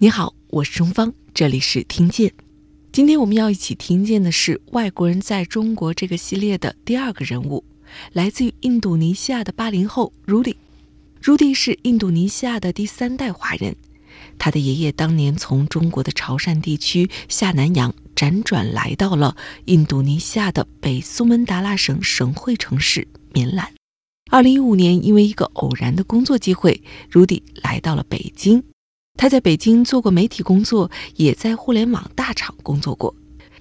你好，我是钟芳，这里是听见。今天我们要一起听见的是外国人在中国这个系列的第二个人物，来自于印度尼西亚的八零后 Rudy。Rudy 是印度尼西亚的第三代华人，他的爷爷当年从中国的潮汕地区下南洋，辗转来到了印度尼西亚的北苏门答腊省省会城市棉兰。二零一五年，因为一个偶然的工作机会，Rudy 来到了北京。他在北京做过媒体工作，也在互联网大厂工作过。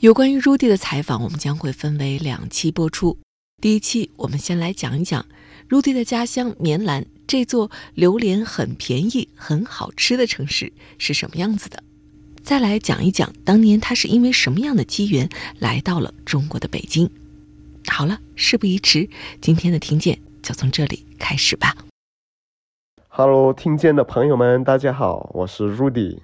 有关于 Rudy 的采访，我们将会分为两期播出。第一期，我们先来讲一讲 Rudy 的家乡棉兰这座榴莲很便宜、很好吃的城市是什么样子的。再来讲一讲当年他是因为什么样的机缘来到了中国的北京。好了，事不宜迟，今天的听见就从这里开始吧。Hello，听见的朋友们，大家好，我是 Rudy。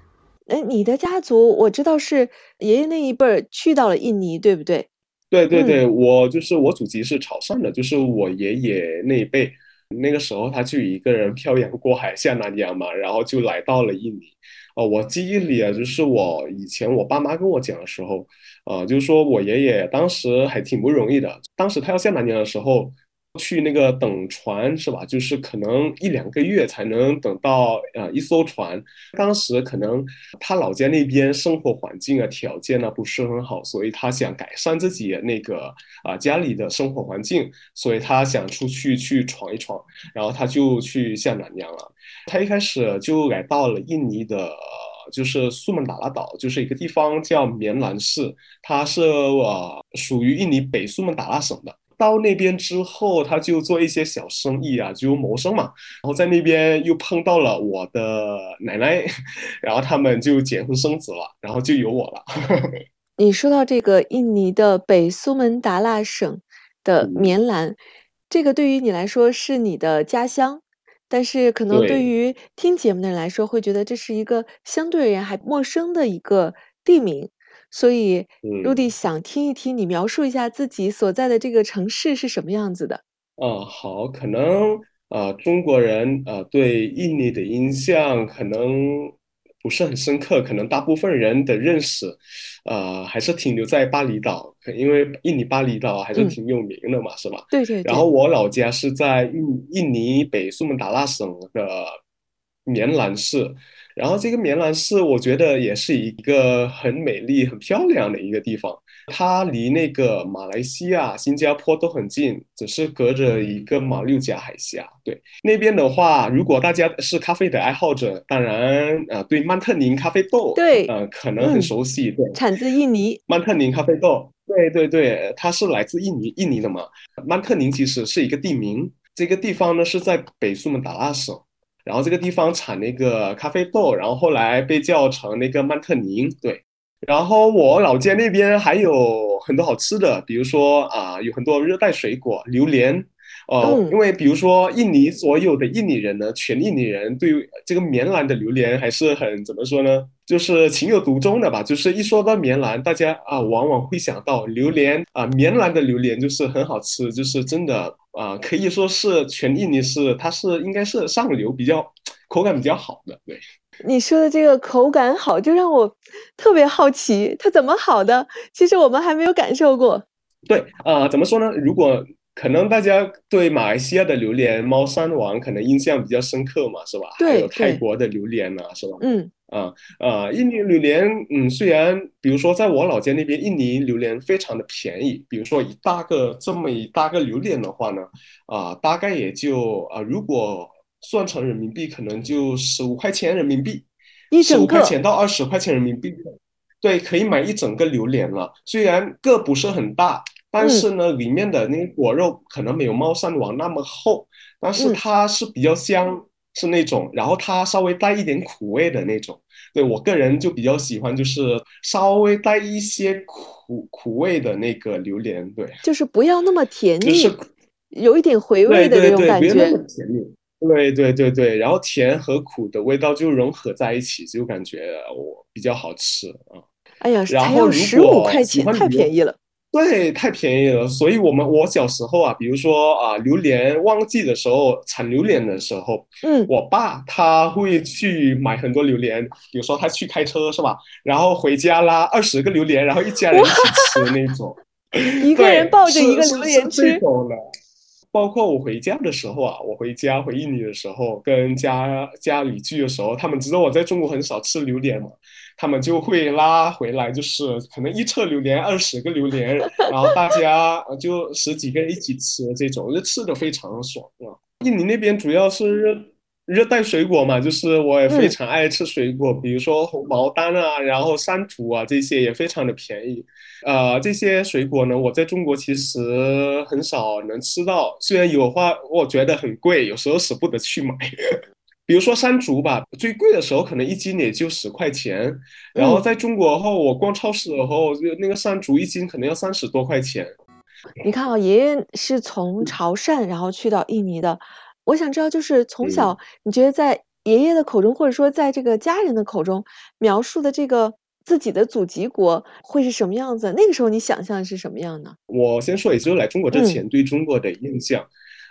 哎，你的家族我知道是爷爷那一辈儿去到了印尼，对不对？对对对，我就是我祖籍是潮汕的，就是我爷爷那一辈，那个时候他就一个人漂洋过海下南洋嘛，然后就来到了印尼。哦，我记忆里啊，就是我以前我爸妈跟我讲的时候，啊，就是说我爷爷当时还挺不容易的，当时他要下南洋的时候。去那个等船是吧？就是可能一两个月才能等到呃一艘船。当时可能他老家那边生活环境啊条件呢不是很好，所以他想改善自己那个啊家里的生活环境，所以他想出去去闯一闯，然后他就去下南洋了。他一开始就来到了印尼的，就是苏门答腊岛，就是一个地方叫棉兰市，它是呃属于印尼北苏门答腊省的。到那边之后，他就做一些小生意啊，就谋生嘛。然后在那边又碰到了我的奶奶，然后他们就结婚生子了，然后就有我了。你说到这个印尼的北苏门答腊省的棉兰，这个对于你来说是你的家乡，但是可能对于听节目的人来说，会觉得这是一个相对而言还陌生的一个地名。所以，Rudy 想听一听你描述一下自己所在的这个城市是什么样子的。啊，好，可能呃，中国人呃对印尼的印象可能不是很深刻，可能大部分人的认识，呃，还是停留在巴厘岛，因为印尼巴厘岛还是挺有名的嘛，是吧？对对。然后我老家是在印印尼北苏门答腊省的棉兰市。然后这个棉兰市，我觉得也是一个很美丽、很漂亮的一个地方。它离那个马来西亚、新加坡都很近，只是隔着一个马六甲海峡。对那边的话，如果大家是咖啡的爱好者，当然啊，对曼特宁咖啡豆，对，呃，可能很熟悉。对，产自印尼。曼特宁咖啡豆，对对对，它是来自印尼，印尼的嘛。曼特宁其实是一个地名，这个地方呢是在北苏门答腊省。然后这个地方产那个咖啡豆，然后后来被叫成那个曼特宁。对，然后我老家那边还有很多好吃的，比如说啊，有很多热带水果，榴莲。哦，因为比如说印尼所有的印尼人呢，全印尼人对这个棉兰的榴莲还是很怎么说呢？就是情有独钟的吧。就是一说到棉兰，大家啊往往会想到榴莲啊，棉兰的榴莲就是很好吃，就是真的啊，可以说是全印尼是它是应该是上流比较口感比较好的。对，你说的这个口感好，就让我特别好奇，它怎么好的？其实我们还没有感受过。对呃，怎么说呢？如果可能大家对马来西亚的榴莲猫山王可能印象比较深刻嘛，是吧？对，还有泰国的榴莲呢，是吧？嗯，啊啊，印尼榴莲，嗯，虽然比如说在我老家那边，印尼榴莲非常的便宜，比如说一大个这么一大个榴莲的话呢，啊，大概也就啊，如果算成人民币，可能就十五块钱人民币，十五块钱到二十块钱人民币，对，可以买一整个榴莲了。虽然个不是很大。但是呢，里面的那个果肉可能没有猫山王那么厚，但是它是比较香，是那种，然后它稍微带一点苦味的那种。对我个人就比较喜欢，就是稍微带一些苦苦味的那个榴莲。对，就是不要那么甜腻，就是有一点回味的那种感觉。对对对对，然后甜和苦的味道就融合在一起，就感觉我比较好吃啊。哎呀，然后十五块钱，太便宜了。对，太便宜了。所以我们我小时候啊，比如说啊，榴莲旺季的时候，产榴莲的时候，嗯，我爸他会去买很多榴莲，比如说他去开车是吧？然后回家拉二十个榴莲，然后一家人一起吃那种。一个人抱着一个榴莲吃。包括我回家的时候啊，我回家回印尼的时候，跟家家里聚的时候，他们知道我在中国很少吃榴莲嘛，他们就会拉回来，就是可能一车榴莲二十个榴莲，然后大家就十几个人一起吃这种，就吃的非常爽啊。印尼那边主要是热热带水果嘛，就是我也非常爱吃水果，比如说红毛丹啊，然后山竹啊这些也非常的便宜。呃，这些水果呢，我在中国其实很少能吃到，虽然有话，我觉得很贵，有时候舍不得去买。比如说山竹吧，最贵的时候可能一斤也就十块钱，然后在中国后，我逛超市的时候，就那个山竹一斤可能要三十多块钱。你看啊，爷爷是从潮汕然后去到印尼的，我想知道，就是从小你觉得在爷爷的口中，或者说在这个家人的口中描述的这个。自己的祖籍国会是什么样子？那个时候你想象是什么样呢？我先说，也就是来中国之前对中国的印象，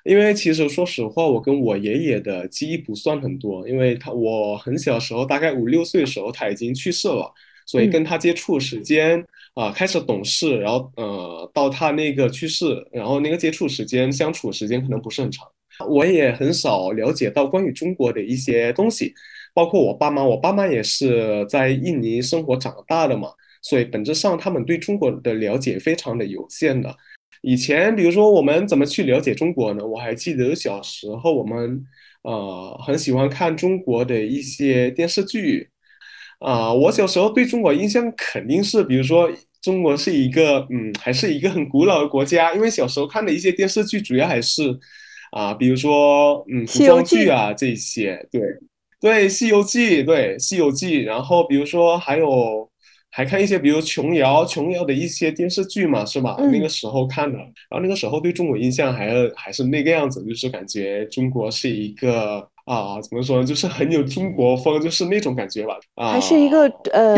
因为其实说实话，我跟我爷爷的记忆不算很多，因为他我很小时候，大概五六岁的时候他已经去世了，所以跟他接触时间啊，开始懂事，然后呃，到他那个去世，然后那个接触时间、相处时间可能不是很长，我也很少了解到关于中国的一些东西。包括我爸妈，我爸妈也是在印尼生活长大的嘛，所以本质上他们对中国的了解非常的有限的。以前，比如说我们怎么去了解中国呢？我还记得小时候我们呃很喜欢看中国的一些电视剧啊。我小时候对中国印象肯定是，比如说中国是一个嗯，还是一个很古老的国家，因为小时候看的一些电视剧主要还是啊，比如说嗯古装剧啊这些，对。对《西游记》，对《西游记》，然后比如说还有还看一些，比如琼瑶、琼瑶的一些电视剧嘛，是吧？那个时候看的，然后那个时候对中国印象还还是那个样子，就是感觉中国是一个啊，怎么说呢，就是很有中国风，就是那种感觉吧。啊，还是一个呃。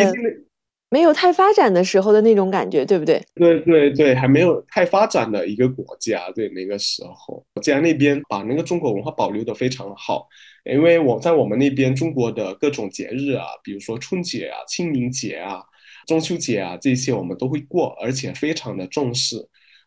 没有太发展的时候的那种感觉，对不对？对对对，还没有太发展的一个国家，对那个时候，国家那边把那个中国文化保留的非常好。因为我在我们那边，中国的各种节日啊，比如说春节啊、清明节啊、中秋节啊这些，我们都会过，而且非常的重视。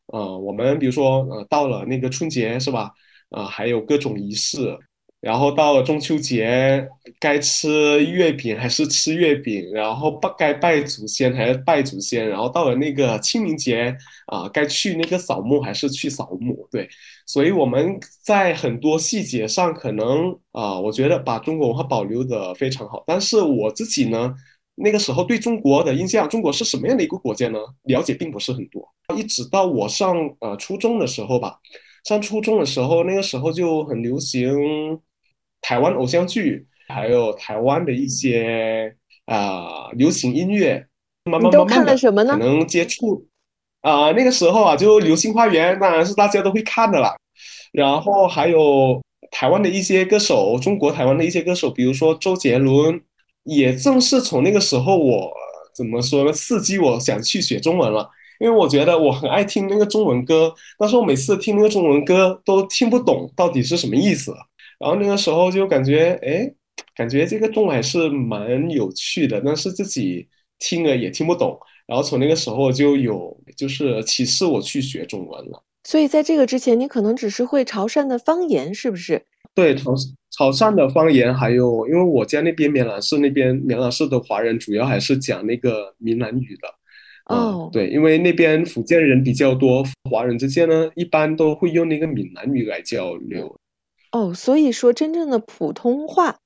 呃，我们比如说呃，到了那个春节是吧？啊，还有各种仪式。然后到了中秋节，该吃月饼还是吃月饼，然后拜该拜祖先还是拜祖先，然后到了那个清明节啊，该去那个扫墓还是去扫墓，对，所以我们在很多细节上可能啊，我觉得把中国文化保留的非常好。但是我自己呢，那个时候对中国的印象，中国是什么样的一个国家呢？了解并不是很多，一直到我上呃初中的时候吧，上初中的时候，那个时候就很流行。台湾偶像剧，还有台湾的一些啊流行音乐，慢慢慢慢的可能接触啊那个时候啊就《流星花园》当然是大家都会看的啦，然后还有台湾的一些歌手，中国台湾的一些歌手，比如说周杰伦，也正是从那个时候我怎么说呢，刺激我想去学中文了，因为我觉得我很爱听那个中文歌，但是我每次听那个中文歌都听不懂到底是什么意思。然后那个时候就感觉，哎，感觉这个中文还是蛮有趣的，但是自己听了也听不懂。然后从那个时候就有，就是启示我去学中文了。所以在这个之前，你可能只是会潮汕的方言，是不是？对，潮潮汕的方言，还有因为我家那边棉兰市那边棉兰市的华人主要还是讲那个闽南语的。哦，对，因为那边福建人比较多，华人之间呢一般都会用那个闽南语来交流。哦，所以说真正的普通话，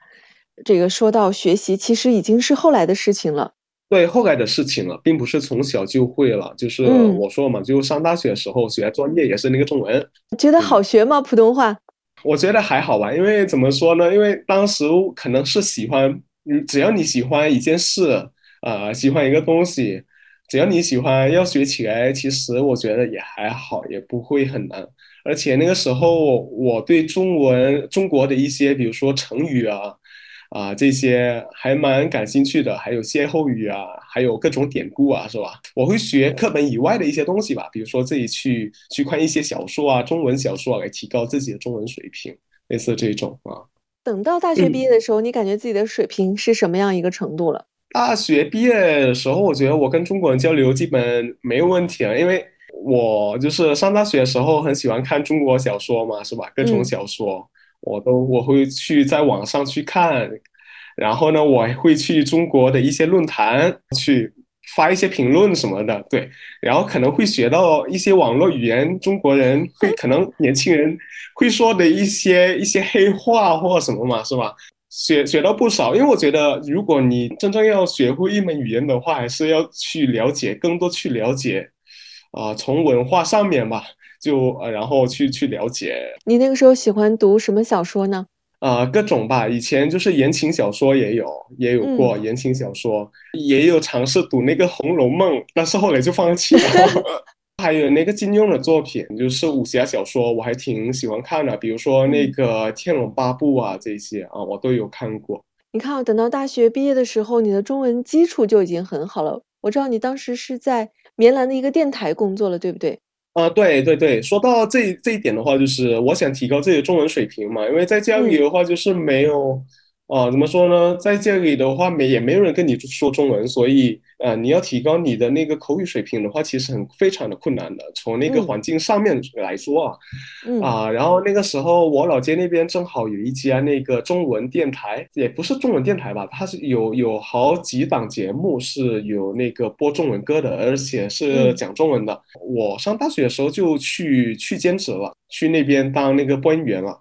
这个说到学习，其实已经是后来的事情了。对，后来的事情了，并不是从小就会了。就是我说嘛，就上大学的时候学专业也是那个中文。觉得好学吗？普通话？我觉得还好吧，因为怎么说呢？因为当时可能是喜欢，嗯，只要你喜欢一件事，啊，喜欢一个东西，只要你喜欢，要学起来，其实我觉得也还好，也不会很难。而且那个时候，我对中文、中国的一些，比如说成语啊，啊，这些还蛮感兴趣的，还有歇后语啊，还有各种典故啊，是吧？我会学课本以外的一些东西吧，比如说自己去去看一些小说啊，中文小说啊，来提高自己的中文水平，类似这种啊。等到大学毕业的时候，你感觉自己的水平是什么样一个程度了？大学毕业的时候，我觉得我跟中国人交流基本没有问题了，因为我就是上大学的时候很喜欢看中国小说嘛，是吧？各种小说。我都我会去在网上去看，然后呢，我会去中国的一些论坛去发一些评论什么的，对，然后可能会学到一些网络语言，中国人会可能年轻人会说的一些一些黑话或什么嘛，是吧？学学到不少，因为我觉得如果你真正要学会一门语言的话，还是要去了解更多，去了解啊，从文化上面吧。就呃，然后去去了解。你那个时候喜欢读什么小说呢？啊，各种吧。以前就是言情小说也有，也有过言情小说，也有尝试读那个《红楼梦》，但是后来就放弃了。还有那个金庸的作品，就是武侠小说，我还挺喜欢看的。比如说那个《天龙八部》啊，这些啊，我都有看过。你看，等到大学毕业的时候，你的中文基础就已经很好了。我知道你当时是在棉兰的一个电台工作了，对不对？啊，对对对，说到这这一点的话，就是我想提高自己的中文水平嘛，因为在家里的话就是没有。啊，怎么说呢？在这里的话，没也没有人跟你说中文，所以呃，你要提高你的那个口语水平的话，其实很非常的困难的。从那个环境上面来说啊，啊，然后那个时候我老街那边正好有一家那个中文电台，也不是中文电台吧，它是有有好几档节目是有那个播中文歌的，而且是讲中文的。我上大学的时候就去去兼职了，去那边当那个播音员了。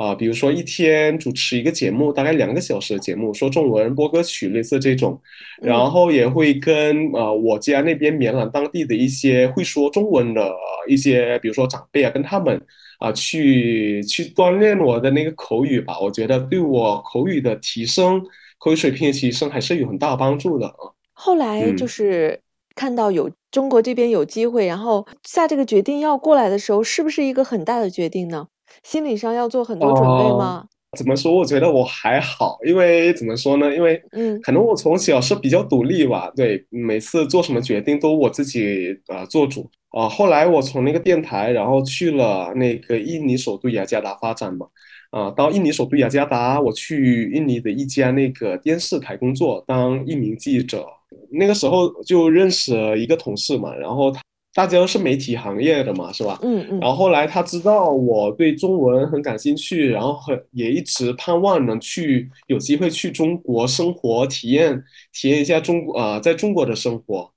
啊，比如说一天主持一个节目，大概两个小时的节目，说中文播歌曲，类似这种，然后也会跟呃我家那边绵兰当地的一些会说中文的一些，比如说长辈啊，跟他们啊去去锻炼我的那个口语吧。我觉得对我口语的提升、口语水平的提升还是有很大帮助的啊。后来就是看到有中国这边有机会，然后下这个决定要过来的时候，是不是一个很大的决定呢？心理上要做很多准备吗？怎么说？我觉得我还好，因为怎么说呢？因为嗯，可能我从小是比较独立吧。对，每次做什么决定都我自己呃做主啊。后来我从那个电台，然后去了那个印尼首都雅加达发展嘛。啊，到印尼首都雅加达，我去印尼的一家那个电视台工作，当一名记者。那个时候就认识了一个同事嘛，然后他。大家都是媒体行业的嘛，是吧？嗯嗯。然后后来他知道我对中文很感兴趣，然后很也一直盼望能去有机会去中国生活，体验体验一下中国啊，在中国的生活。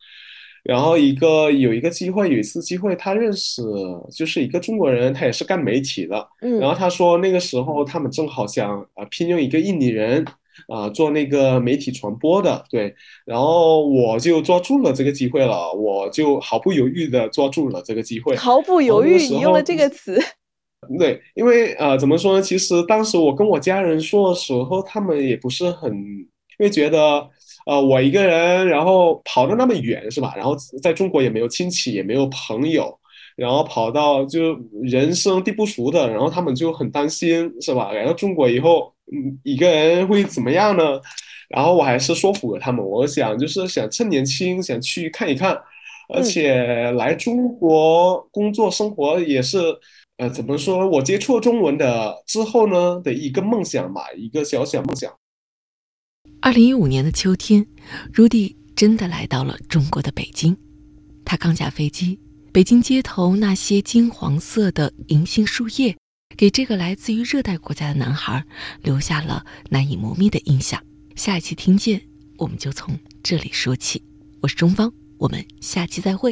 然后一个有一个机会，有一次机会，他认识就是一个中国人，他也是干媒体的。嗯。然后他说那个时候他们正好想啊聘用一个印尼人。啊，做那个媒体传播的，对，然后我就抓住了这个机会了，我就毫不犹豫的抓住了这个机会。毫不犹豫，你用了这个词。对，因为呃，怎么说呢？其实当时我跟我家人说的时候，他们也不是很，因为觉得呃，我一个人，然后跑的那么远，是吧？然后在中国也没有亲戚，也没有朋友，然后跑到就人生地不熟的，然后他们就很担心，是吧？来到中国以后。嗯，一个人会怎么样呢？然后我还是说服了他们。我想就是想趁年轻，想去看一看，而且来中国工作生活也是，呃，怎么说？我接触中文的之后呢的一个梦想吧，一个小小梦想。二零一五年的秋天，Rudy 真的来到了中国的北京。他刚下飞机，北京街头那些金黄色的银杏树叶。给这个来自于热带国家的男孩留下了难以磨灭的印象。下一期听见，我们就从这里说起。我是中方，我们下期再会。